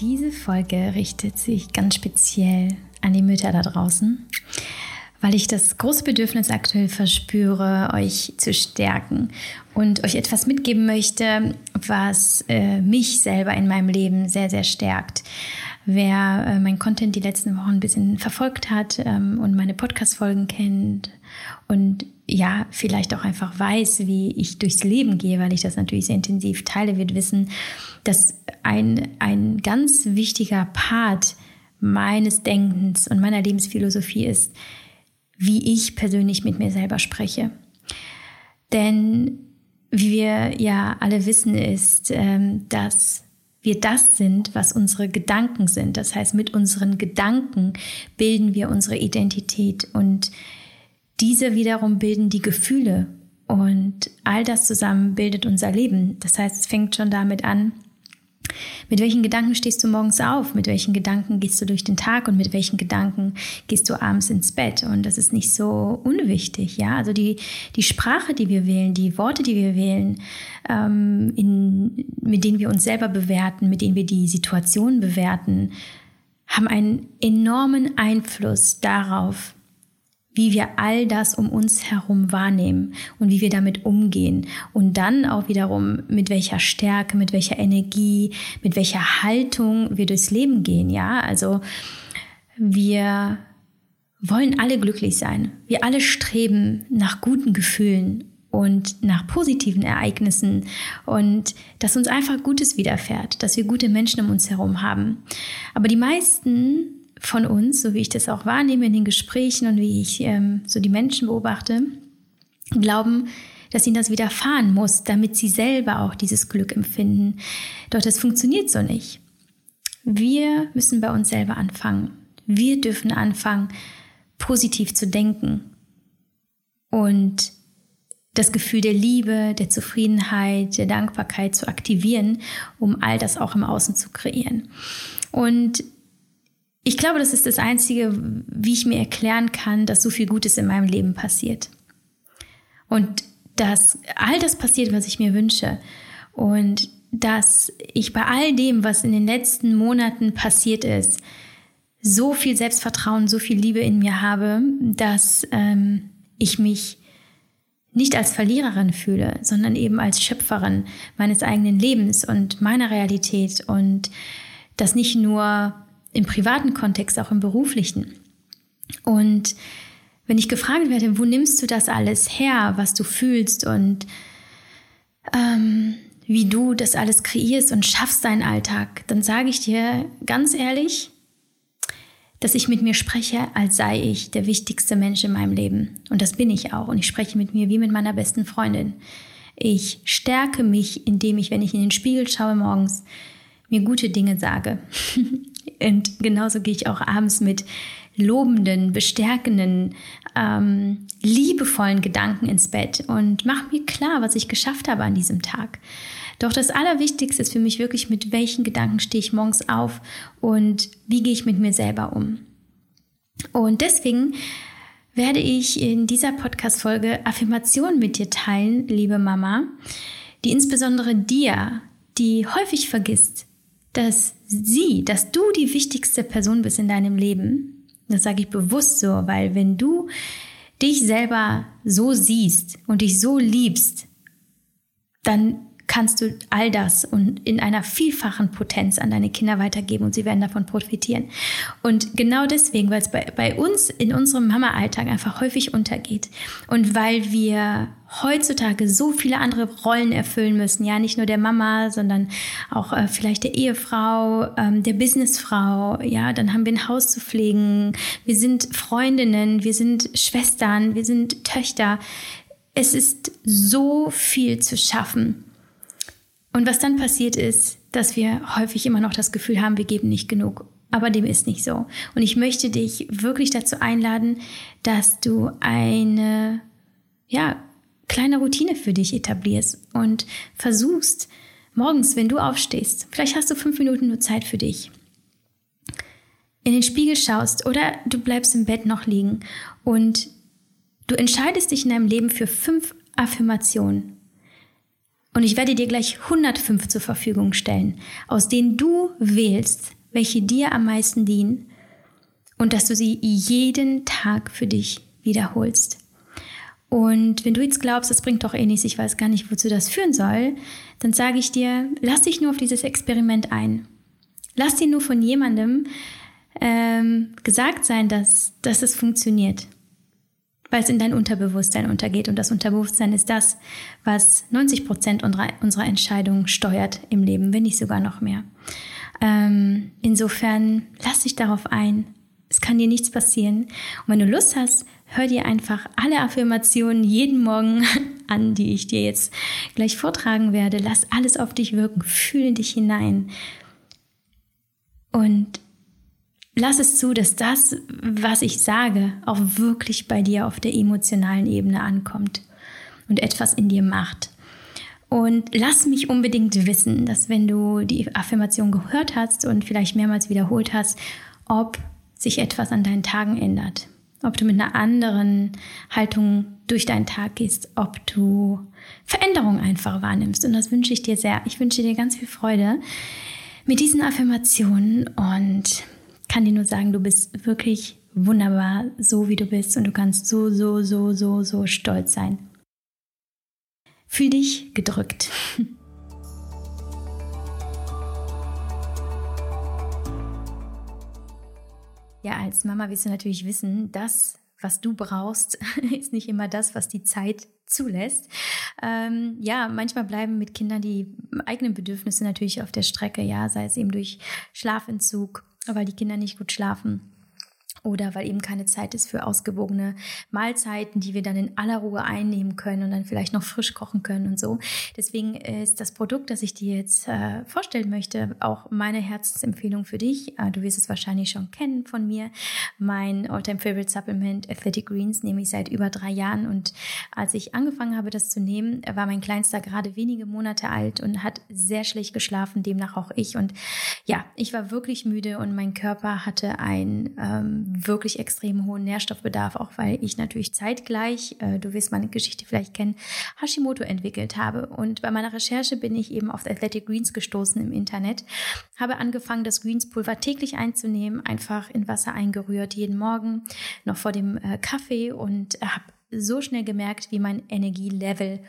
Diese Folge richtet sich ganz speziell an die Mütter da draußen, weil ich das große Bedürfnis aktuell verspüre, euch zu stärken und euch etwas mitgeben möchte, was äh, mich selber in meinem Leben sehr, sehr stärkt. Wer äh, mein Content die letzten Wochen ein bisschen verfolgt hat ähm, und meine Podcast-Folgen kennt und ja, vielleicht auch einfach weiß, wie ich durchs Leben gehe, weil ich das natürlich sehr intensiv teile, wird wissen, dass ein, ein ganz wichtiger Part meines Denkens und meiner Lebensphilosophie ist, wie ich persönlich mit mir selber spreche. Denn wie wir ja alle wissen, ist, ähm, dass wir das sind, was unsere Gedanken sind. Das heißt, mit unseren Gedanken bilden wir unsere Identität und diese wiederum bilden die Gefühle und all das zusammen bildet unser Leben. Das heißt, es fängt schon damit an, mit welchen Gedanken stehst du morgens auf? Mit welchen Gedanken gehst du durch den Tag und mit welchen Gedanken gehst du abends ins Bett? Und das ist nicht so unwichtig, ja. Also die, die Sprache, die wir wählen, die Worte, die wir wählen, ähm, in, mit denen wir uns selber bewerten, mit denen wir die Situation bewerten, haben einen enormen Einfluss darauf, wie wir all das um uns herum wahrnehmen und wie wir damit umgehen. Und dann auch wiederum, mit welcher Stärke, mit welcher Energie, mit welcher Haltung wir durchs Leben gehen. Ja, also wir wollen alle glücklich sein. Wir alle streben nach guten Gefühlen und nach positiven Ereignissen und dass uns einfach Gutes widerfährt, dass wir gute Menschen um uns herum haben. Aber die meisten von uns, so wie ich das auch wahrnehme in den Gesprächen und wie ich ähm, so die Menschen beobachte, glauben, dass ihnen das widerfahren muss, damit sie selber auch dieses Glück empfinden. Doch das funktioniert so nicht. Wir müssen bei uns selber anfangen. Wir dürfen anfangen, positiv zu denken und das Gefühl der Liebe, der Zufriedenheit, der Dankbarkeit zu aktivieren, um all das auch im Außen zu kreieren. Und ich glaube, das ist das Einzige, wie ich mir erklären kann, dass so viel Gutes in meinem Leben passiert. Und dass all das passiert, was ich mir wünsche. Und dass ich bei all dem, was in den letzten Monaten passiert ist, so viel Selbstvertrauen, so viel Liebe in mir habe, dass ähm, ich mich nicht als Verliererin fühle, sondern eben als Schöpferin meines eigenen Lebens und meiner Realität und das nicht nur im privaten Kontext, auch im beruflichen. Und wenn ich gefragt werde, wo nimmst du das alles her, was du fühlst und ähm, wie du das alles kreierst und schaffst deinen Alltag, dann sage ich dir ganz ehrlich, dass ich mit mir spreche, als sei ich der wichtigste Mensch in meinem Leben. Und das bin ich auch. Und ich spreche mit mir wie mit meiner besten Freundin. Ich stärke mich, indem ich, wenn ich in den Spiegel schaue morgens, mir gute Dinge sage. Und genauso gehe ich auch abends mit lobenden, bestärkenden, ähm, liebevollen Gedanken ins Bett und mache mir klar, was ich geschafft habe an diesem Tag. Doch das Allerwichtigste ist für mich wirklich, mit welchen Gedanken stehe ich morgens auf und wie gehe ich mit mir selber um. Und deswegen werde ich in dieser Podcast-Folge Affirmationen mit dir teilen, liebe Mama, die insbesondere dir, die häufig vergisst, dass sie, dass du die wichtigste Person bist in deinem Leben. Das sage ich bewusst so, weil wenn du dich selber so siehst und dich so liebst, dann kannst du all das und in einer vielfachen Potenz an deine Kinder weitergeben und sie werden davon profitieren. Und genau deswegen, weil es bei, bei uns in unserem Mama-Alltag einfach häufig untergeht und weil wir heutzutage so viele andere Rollen erfüllen müssen, ja, nicht nur der Mama, sondern auch äh, vielleicht der Ehefrau, ähm, der Businessfrau, ja, dann haben wir ein Haus zu pflegen, wir sind Freundinnen, wir sind Schwestern, wir sind Töchter. Es ist so viel zu schaffen. Und was dann passiert ist, dass wir häufig immer noch das Gefühl haben, wir geben nicht genug. Aber dem ist nicht so. Und ich möchte dich wirklich dazu einladen, dass du eine, ja, kleine Routine für dich etablierst und versuchst, morgens, wenn du aufstehst, vielleicht hast du fünf Minuten nur Zeit für dich, in den Spiegel schaust oder du bleibst im Bett noch liegen und du entscheidest dich in deinem Leben für fünf Affirmationen Und ich werde dir gleich 105 zur Verfügung stellen, aus denen du wählst, welche dir am meisten dienen und dass du sie jeden Tag für dich wiederholst. Und wenn du jetzt glaubst, das bringt doch eh nichts, ich weiß gar nicht, wozu das führen soll, dann sage ich dir, lass dich nur auf dieses Experiment ein. Lass dir nur von jemandem ähm, gesagt sein, dass, dass es funktioniert. Weil es in dein Unterbewusstsein untergeht. Und das Unterbewusstsein ist das, was 90 Prozent unserer, unserer Entscheidungen steuert im Leben, wenn nicht sogar noch mehr. Ähm, insofern lass dich darauf ein. Es kann dir nichts passieren. Und wenn du Lust hast, hör dir einfach alle Affirmationen jeden Morgen an, die ich dir jetzt gleich vortragen werde. Lass alles auf dich wirken. Fühle dich hinein. Und lass es zu, dass das, was ich sage, auch wirklich bei dir auf der emotionalen Ebene ankommt und etwas in dir macht. Und lass mich unbedingt wissen, dass wenn du die Affirmation gehört hast und vielleicht mehrmals wiederholt hast, ob sich etwas an deinen Tagen ändert. Ob du mit einer anderen Haltung durch deinen Tag gehst, ob du Veränderungen einfach wahrnimmst. Und das wünsche ich dir sehr. Ich wünsche dir ganz viel Freude mit diesen Affirmationen und kann dir nur sagen, du bist wirklich wunderbar, so wie du bist und du kannst so, so, so, so, so stolz sein. Fühl dich gedrückt. Ja, als Mama willst du natürlich wissen, das, was du brauchst, ist nicht immer das, was die Zeit zulässt. Ähm, ja, manchmal bleiben mit Kindern die eigenen Bedürfnisse natürlich auf der Strecke, ja, sei es eben durch Schlafentzug, weil die Kinder nicht gut schlafen oder weil eben keine Zeit ist für ausgewogene Mahlzeiten, die wir dann in aller Ruhe einnehmen können und dann vielleicht noch frisch kochen können und so. Deswegen ist das Produkt, das ich dir jetzt äh, vorstellen möchte, auch meine Herzensempfehlung für dich. Äh, du wirst es wahrscheinlich schon kennen von mir. Mein Alltime Favorite Supplement Athletic Greens nehme ich seit über drei Jahren und als ich angefangen habe, das zu nehmen, war mein Kleinster gerade wenige Monate alt und hat sehr schlecht geschlafen, demnach auch ich. Und ja, ich war wirklich müde und mein Körper hatte ein ähm, wirklich extrem hohen Nährstoffbedarf, auch weil ich natürlich zeitgleich, äh, du wirst meine Geschichte vielleicht kennen, Hashimoto entwickelt habe. Und bei meiner Recherche bin ich eben auf Athletic Greens gestoßen im Internet, habe angefangen, das Greens-Pulver täglich einzunehmen, einfach in Wasser eingerührt, jeden Morgen, noch vor dem äh, Kaffee und habe so schnell gemerkt, wie mein Energielevel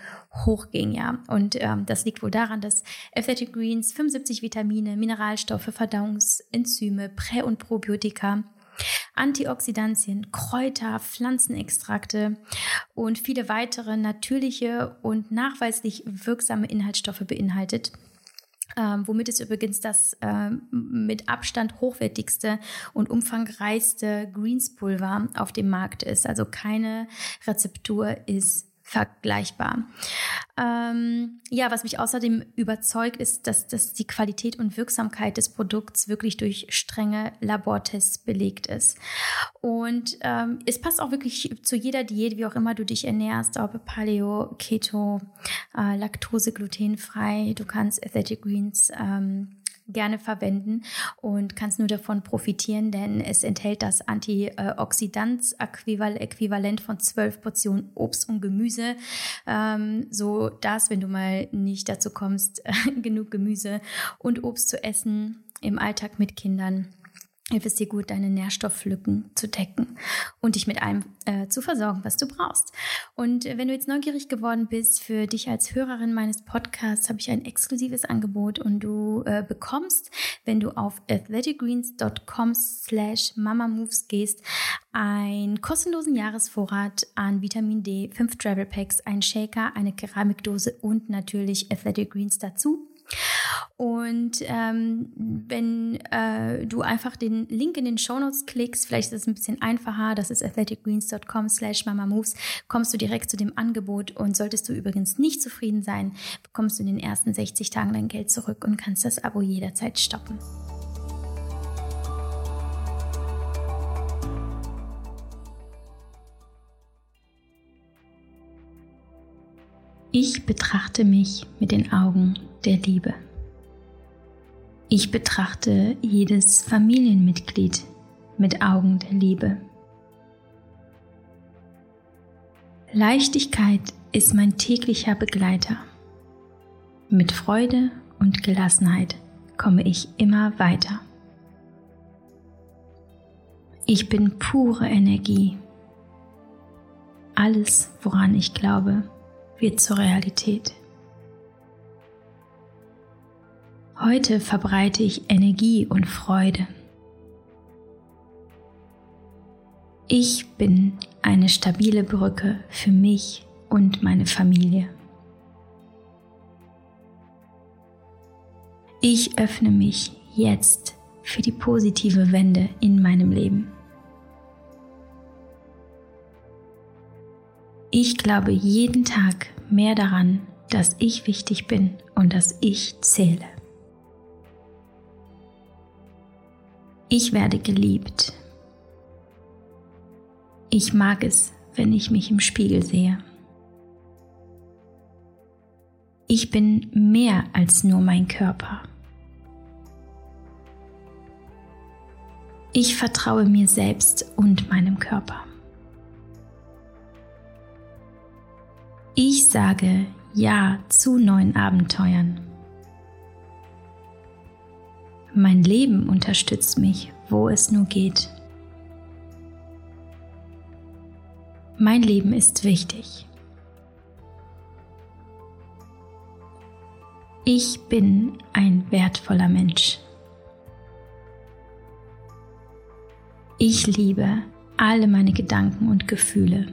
hochging, ja. Und ähm, das liegt wohl daran, dass Athletic Greens 75 Vitamine, Mineralstoffe, Verdauungsenzyme, Prä- und Probiotika Antioxidantien, Kräuter, Pflanzenextrakte und viele weitere natürliche und nachweislich wirksame Inhaltsstoffe beinhaltet. Ähm, womit es übrigens das ähm, mit Abstand hochwertigste und umfangreichste Greenspulver auf dem Markt ist. Also keine Rezeptur ist vergleichbar. Ähm, ja, was mich außerdem überzeugt, ist, dass, dass die Qualität und Wirksamkeit des Produkts wirklich durch strenge Labortests belegt ist. Und ähm, es passt auch wirklich zu jeder Diät, wie auch immer du dich ernährst, ob Paleo, Keto, äh, Laktose, glutenfrei. Du kannst Athletic Greens ähm, gerne verwenden und kannst nur davon profitieren, denn es enthält das Antioxidantsäquivalent von zwölf Portionen Obst und Gemüse, ähm, so dass, wenn du mal nicht dazu kommst, genug Gemüse und Obst zu essen im Alltag mit Kindern, hilft es dir gut, deine Nährstofflücken zu decken und dich mit allem äh, zu versorgen, was du brauchst. Und äh, wenn du jetzt neugierig geworden bist, für dich als Hörerin meines Podcasts habe ich ein exklusives Angebot und du äh, bekommst, wenn du auf athleticgreens.com slash mamamoves gehst, einen kostenlosen Jahresvorrat an Vitamin D, fünf Travel Packs, ein Shaker, eine Keramikdose und natürlich Athletic Greens dazu. Und ähm, wenn äh, du einfach den Link in den Show Notes klickst, vielleicht ist es ein bisschen einfacher, das ist athleticgreens.com slash mamamoves, kommst du direkt zu dem Angebot und solltest du übrigens nicht zufrieden sein, bekommst du in den ersten 60 Tagen dein Geld zurück und kannst das Abo jederzeit stoppen. Ich betrachte mich mit den Augen der Liebe. Ich betrachte jedes Familienmitglied mit Augen der Liebe. Leichtigkeit ist mein täglicher Begleiter. Mit Freude und Gelassenheit komme ich immer weiter. Ich bin pure Energie. Alles, woran ich glaube, wird zur Realität. Heute verbreite ich Energie und Freude. Ich bin eine stabile Brücke für mich und meine Familie. Ich öffne mich jetzt für die positive Wende in meinem Leben. Ich glaube jeden Tag mehr daran, dass ich wichtig bin und dass ich zähle. Ich werde geliebt. Ich mag es, wenn ich mich im Spiegel sehe. Ich bin mehr als nur mein Körper. Ich vertraue mir selbst und meinem Körper. Ich sage Ja zu neuen Abenteuern. Mein Leben unterstützt mich, wo es nur geht. Mein Leben ist wichtig. Ich bin ein wertvoller Mensch. Ich liebe alle meine Gedanken und Gefühle.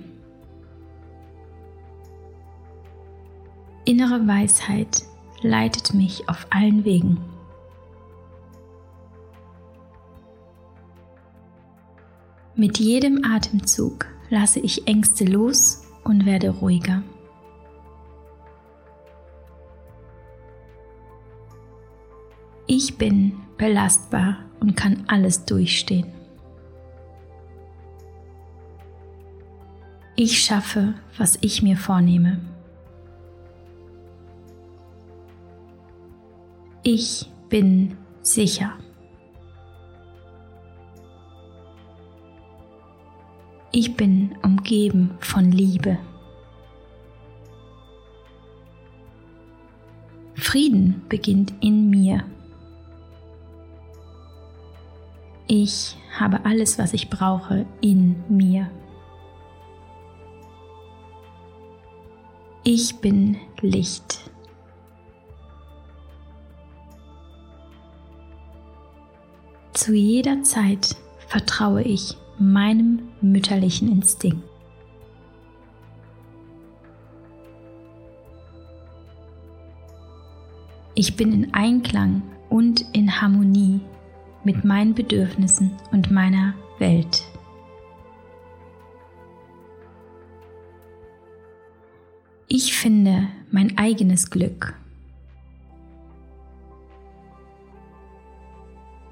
Innere Weisheit leitet mich auf allen Wegen. Mit jedem Atemzug lasse ich Ängste los und werde ruhiger. Ich bin belastbar und kann alles durchstehen. Ich schaffe, was ich mir vornehme. Ich bin sicher. Ich bin umgeben von Liebe. Frieden beginnt in mir. Ich habe alles, was ich brauche, in mir. Ich bin Licht. Zu jeder Zeit vertraue ich meinem mütterlichen Instinkt. Ich bin in Einklang und in Harmonie mit meinen Bedürfnissen und meiner Welt. Ich finde mein eigenes Glück.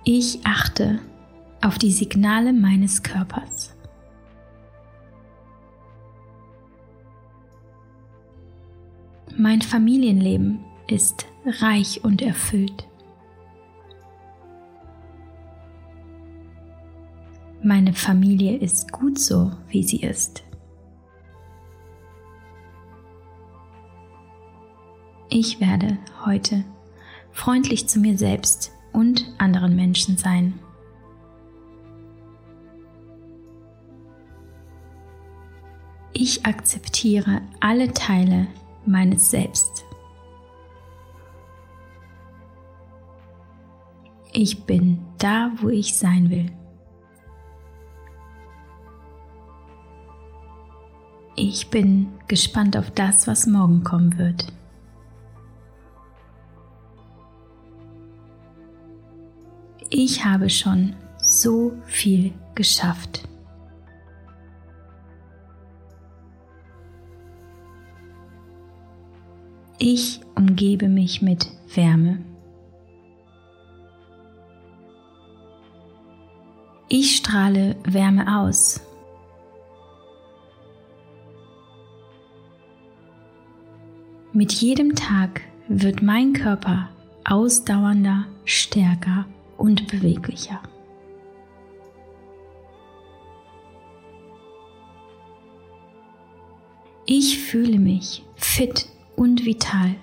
Ich achte auf die Signale meines Körpers. Mein Familienleben ist reich und erfüllt. Meine Familie ist gut so, wie sie ist. Ich werde heute freundlich zu mir selbst und anderen Menschen sein. Ich akzeptiere alle Teile meines Selbst. Ich bin da, wo ich sein will. Ich bin gespannt auf das, was morgen kommen wird. Ich habe schon so viel geschafft. Ich umgebe mich mit Wärme. Ich strahle Wärme aus. Mit jedem Tag wird mein Körper ausdauernder, stärker und beweglicher. Ich fühle mich fit und vital.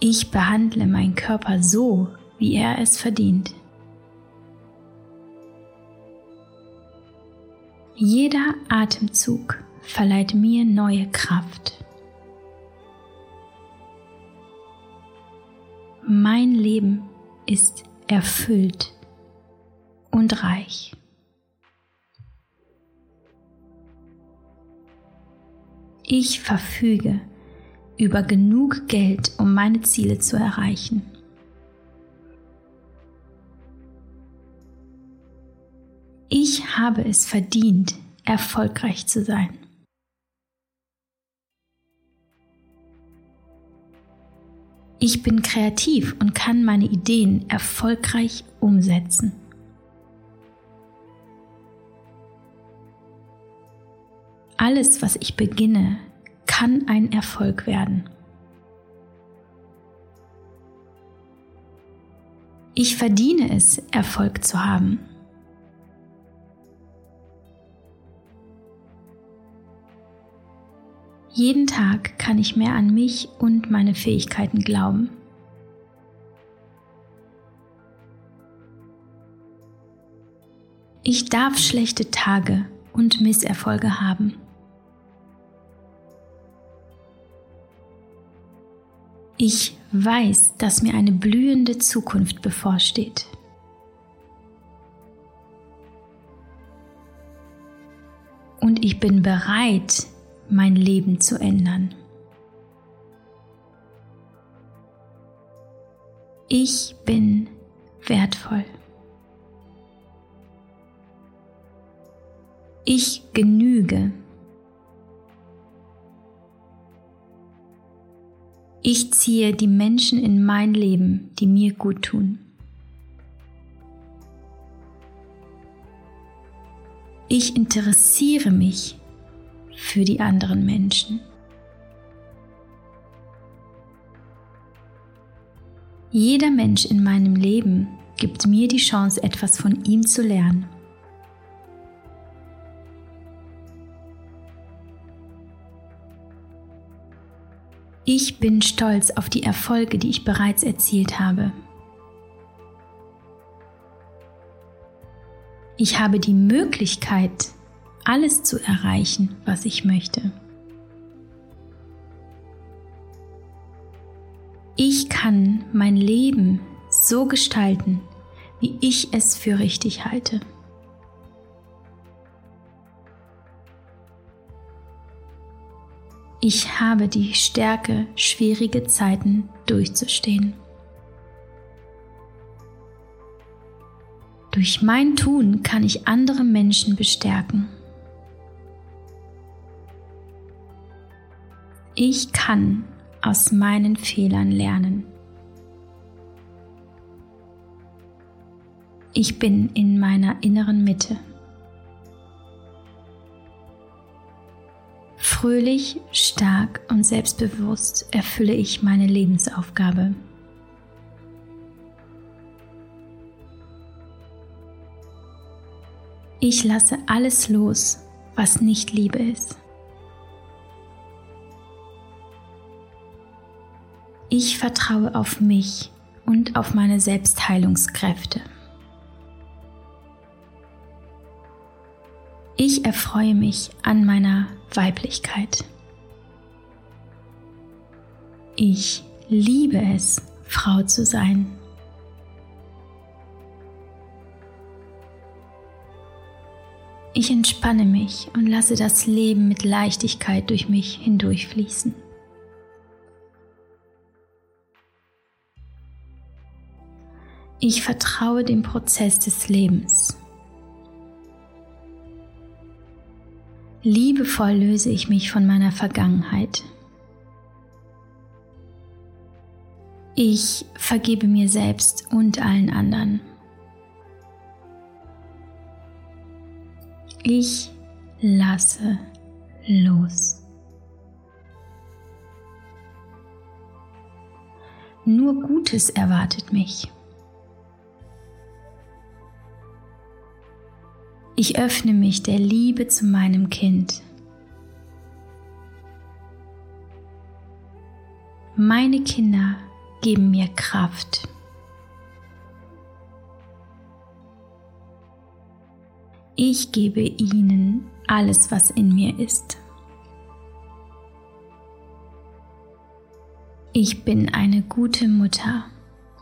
Ich behandle meinen Körper so, wie er es verdient. Jeder Atemzug verleiht mir neue Kraft. Mein Leben ist erfüllt und reich. Ich verfüge über genug Geld, um meine Ziele zu erreichen. Ich habe es verdient, erfolgreich zu sein. Ich bin kreativ und kann meine Ideen erfolgreich umsetzen. Alles, was ich beginne, kann ein Erfolg werden. Ich verdiene es, Erfolg zu haben. Jeden Tag kann ich mehr an mich und meine Fähigkeiten glauben. Ich darf schlechte Tage und Misserfolge haben. Ich weiß, dass mir eine blühende Zukunft bevorsteht. Und ich bin bereit, mein Leben zu ändern. Ich bin wertvoll. Ich genüge. Ich ziehe die Menschen in mein Leben, die mir gut tun. Ich interessiere mich für die anderen Menschen. Jeder Mensch in meinem Leben gibt mir die Chance, etwas von ihm zu lernen. Ich bin stolz auf die Erfolge, die ich bereits erzielt habe. Ich habe die Möglichkeit, alles zu erreichen, was ich möchte. Ich kann mein Leben so gestalten, wie ich es für richtig halte. Ich habe die Stärke, schwierige Zeiten durchzustehen. Durch mein Tun kann ich andere Menschen bestärken. Ich kann aus meinen Fehlern lernen. Ich bin in meiner inneren Mitte. Fröhlich, stark und selbstbewusst erfülle ich meine Lebensaufgabe. Ich lasse alles los, was nicht Liebe ist. Ich vertraue auf mich und auf meine Selbstheilungskräfte. Ich erfreue mich an meiner Weiblichkeit. Ich liebe es, Frau zu sein. Ich entspanne mich und lasse das Leben mit Leichtigkeit durch mich hindurchfließen. Ich vertraue dem Prozess des Lebens. Liebevoll löse ich mich von meiner Vergangenheit. Ich vergebe mir selbst und allen anderen. Ich lasse los. Nur Gutes erwartet mich. Ich öffne mich der Liebe zu meinem Kind. Meine Kinder geben mir Kraft. Ich gebe ihnen alles, was in mir ist. Ich bin eine gute Mutter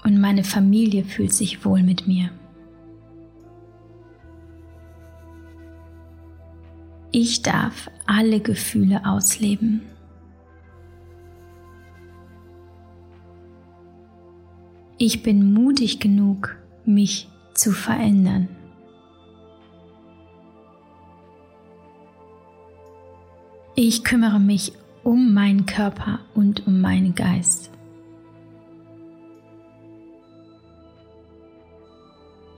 und meine Familie fühlt sich wohl mit mir. Ich darf alle Gefühle ausleben. Ich bin mutig genug, mich zu verändern. Ich kümmere mich um meinen Körper und um meinen Geist.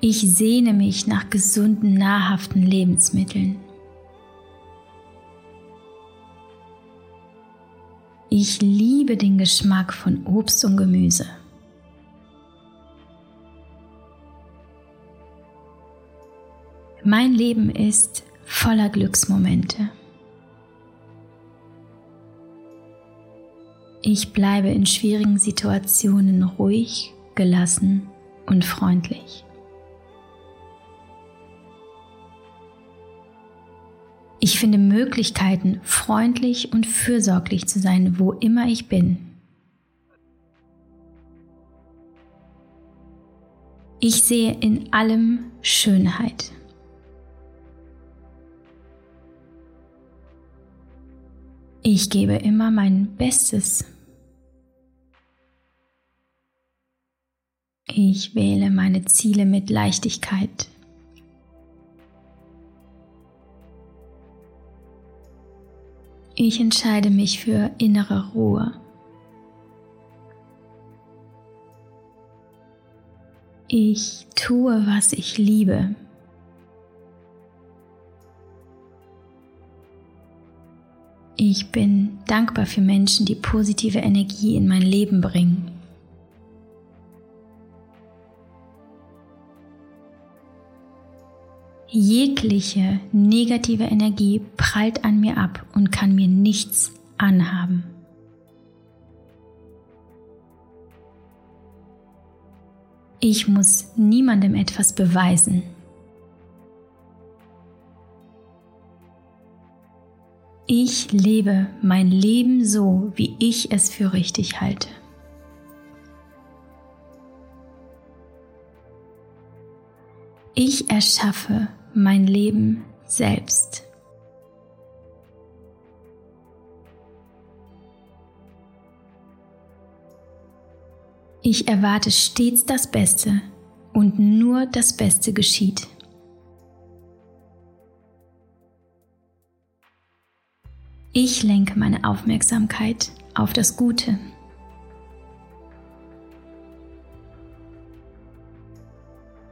Ich sehne mich nach gesunden, nahrhaften Lebensmitteln. Ich liebe den Geschmack von Obst und Gemüse. Mein Leben ist voller Glücksmomente. Ich bleibe in schwierigen Situationen ruhig, gelassen und freundlich. Ich finde Möglichkeiten, freundlich und fürsorglich zu sein, wo immer ich bin. Ich sehe in allem Schönheit. Ich gebe immer mein Bestes. Ich wähle meine Ziele mit Leichtigkeit. Ich entscheide mich für innere Ruhe. Ich tue, was ich liebe. Ich bin dankbar für Menschen, die positive Energie in mein Leben bringen. Jegliche negative Energie prallt an mir ab und kann mir nichts anhaben. Ich muss niemandem etwas beweisen. Ich lebe mein Leben so, wie ich es für richtig halte. Ich erschaffe mein Leben selbst. Ich erwarte stets das Beste und nur das Beste geschieht. Ich lenke meine Aufmerksamkeit auf das Gute.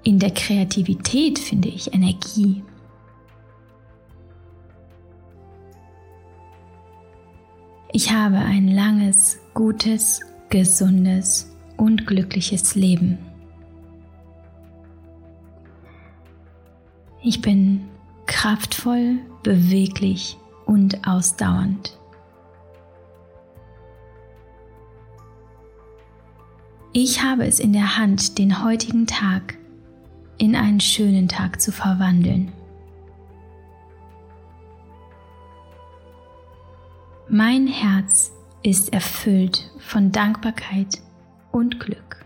In der Kreativität finde ich Energie. Ich habe ein langes, gutes, gesundes und glückliches Leben. Ich bin kraftvoll, beweglich und ausdauernd. Ich habe es in der Hand, den heutigen Tag in einen schönen Tag zu verwandeln. Mein Herz ist erfüllt von Dankbarkeit und Glück.